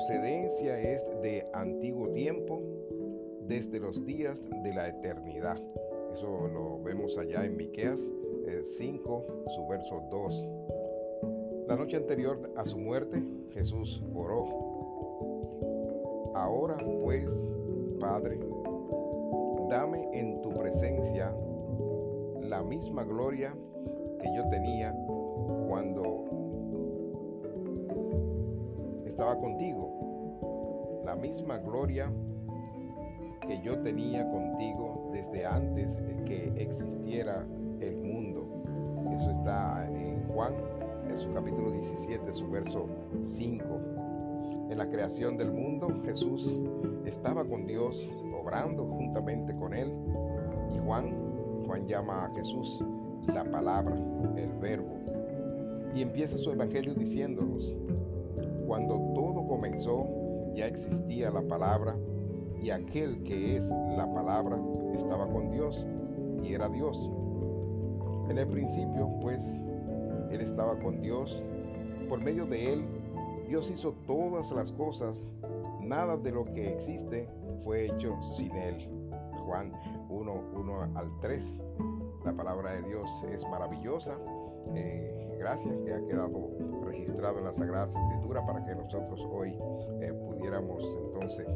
procedencia es de antiguo tiempo, desde los días de la eternidad. Eso lo vemos allá en Miqueas 5, eh, su verso 2. La noche anterior a su muerte, Jesús oró. Ahora pues, Padre, dame en tu presencia la misma gloria que yo tenía cuando estaba contigo, la misma gloria que yo tenía contigo desde antes que existiera el mundo. Eso está en Juan, en su capítulo 17, su verso 5. En la creación del mundo, Jesús estaba con Dios, obrando juntamente con Él. Y Juan, Juan llama a Jesús la palabra, el verbo. Y empieza su evangelio diciéndonos, cuando todo comenzó, ya existía la palabra y aquel que es la palabra estaba con Dios y era Dios. En el principio, pues, Él estaba con Dios. Por medio de Él, Dios hizo todas las cosas. Nada de lo que existe fue hecho sin Él. Juan 1, 1 al 3. La palabra de Dios es maravillosa. Eh, gracias que ha quedado registrado en la Sagrada Escritura para que nosotros hoy eh, pudiéramos entonces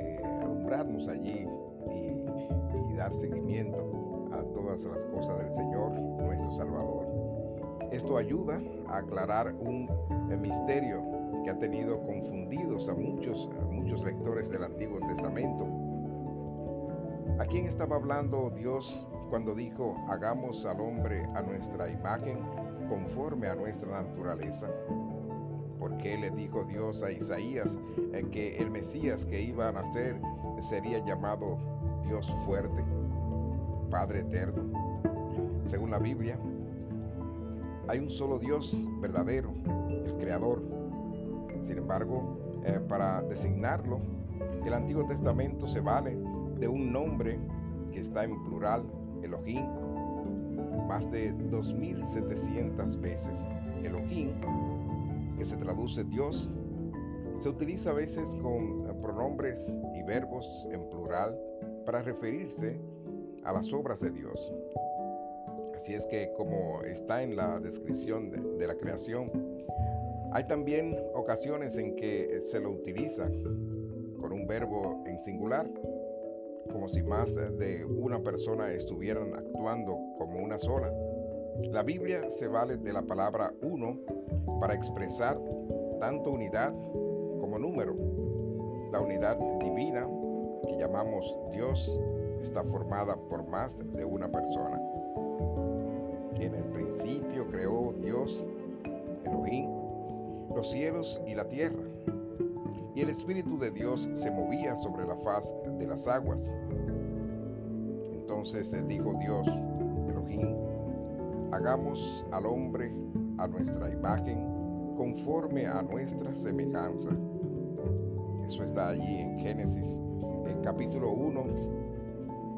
eh, alumbrarnos allí y, y dar seguimiento a todas las cosas del Señor, nuestro Salvador. Esto ayuda a aclarar un misterio que ha tenido confundidos a muchos, a muchos lectores del Antiguo Testamento. ¿A quién estaba hablando Dios cuando dijo, hagamos al hombre a nuestra imagen, conforme a nuestra naturaleza? Porque le dijo Dios a Isaías que el Mesías que iba a nacer sería llamado Dios fuerte, Padre eterno. Según la Biblia, hay un solo Dios verdadero, el Creador. Sin embargo, eh, para designarlo, el Antiguo Testamento se vale de un nombre que está en plural, Elohim, más de 2.700 veces. Elohim, que se traduce Dios, se utiliza a veces con eh, pronombres y verbos en plural para referirse a las obras de Dios. Así es que como está en la descripción de, la creación, hay también ocasiones en que se lo utiliza con un verbo en singular, como si más de una persona estuvieran actuando como una sola. La Biblia se vale de la palabra uno para expresar tanto unidad como número. La unidad divina que llamamos Dios está formada por más de una persona. En el principio creó Dios, Elohim, los cielos y la tierra. Y el Espíritu de Dios se movía sobre la faz de las aguas. Entonces dijo Dios, Elohim, hagamos al hombre a nuestra imagen, conforme a nuestra semejanza. Eso está allí en Génesis, en capítulo 1,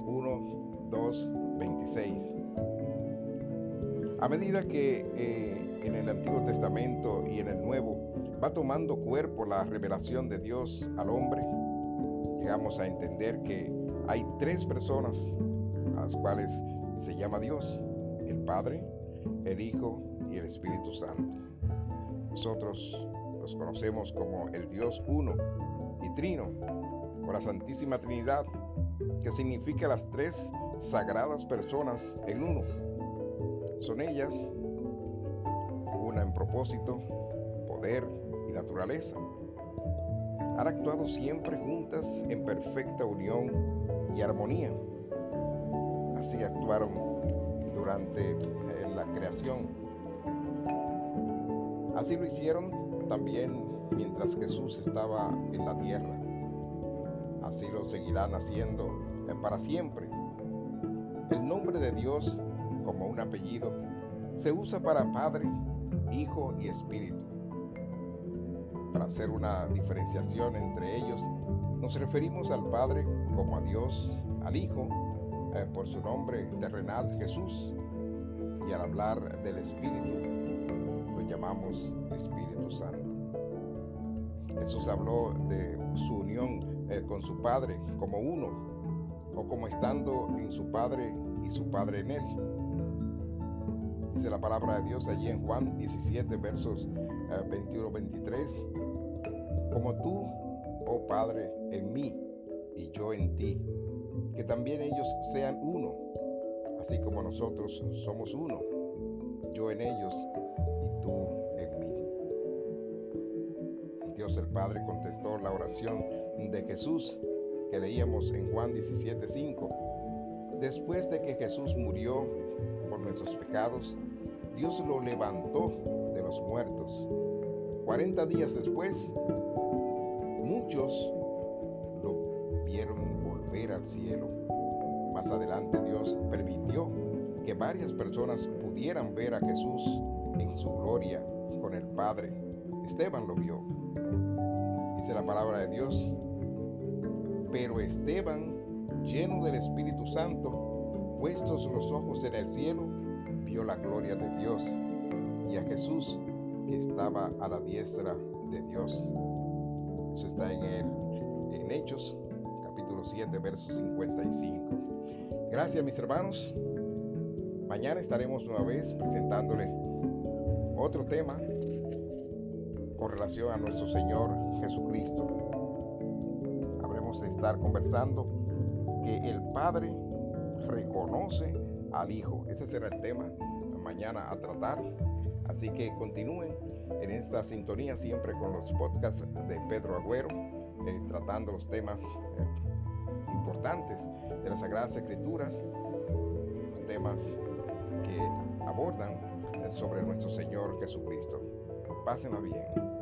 1, 2, 26. A medida que eh, en el Antiguo Testamento y en el Nuevo va tomando cuerpo la revelación de Dios al hombre, llegamos a entender que hay tres personas a las cuales se llama Dios, el Padre, el Hijo y el Espíritu Santo. Nosotros los conocemos como el Dios uno y trino, o la Santísima Trinidad, que significa las tres sagradas personas en uno son ellas, en propósito, poder y naturaleza. Han actuado siempre juntas en perfecta unión y armonía. Así actuaron durante eh, la creación. Así lo hicieron también mientras Jesús estaba en la tierra. Así lo seguirán haciendo eh, para siempre. El nombre de Dios como un apellido, se usa para Padre, Hijo y Espíritu. Para hacer una diferenciación entre ellos, nos referimos al Padre como a Dios, al Hijo eh, por su nombre terrenal Jesús, y al hablar del Espíritu, lo llamamos Espíritu Santo. Jesús habló de su unión eh, con su Padre como uno, o como estando en su Padre y su Padre en él. Dice la palabra de Dios allí en Juan 17, versos 21-23, eh, como tú, oh Padre, en mí y yo en ti, que también ellos sean uno, así como nosotros somos uno, yo en ellos y tú en mí. Dios el Padre contestó la oración de Jesús que leíamos en Juan 17:5. Después de que Jesús murió por nuestros pecados, Dios lo levantó de los muertos. 40 días después, muchos lo vieron volver al cielo. Más adelante Dios permitió que varias personas pudieran ver a Jesús en su gloria con el Padre. Esteban lo vio. Dice la palabra de Dios. Pero Esteban, lleno del Espíritu Santo, puestos los ojos en el cielo, vio la gloria de Dios y a Jesús que estaba a la diestra de Dios. Eso está en, el, en Hechos, capítulo 7, verso 55. Gracias mis hermanos. Mañana estaremos nueva vez presentándole otro tema con relación a nuestro Señor Jesucristo. Habremos de estar conversando que el Padre reconoce al Hijo. Ese será el tema mañana a tratar. Así que continúen en esta sintonía siempre con los podcasts de Pedro Agüero, eh, tratando los temas eh, importantes de las Sagradas Escrituras, los temas que abordan sobre nuestro Señor Jesucristo. Pásenla bien.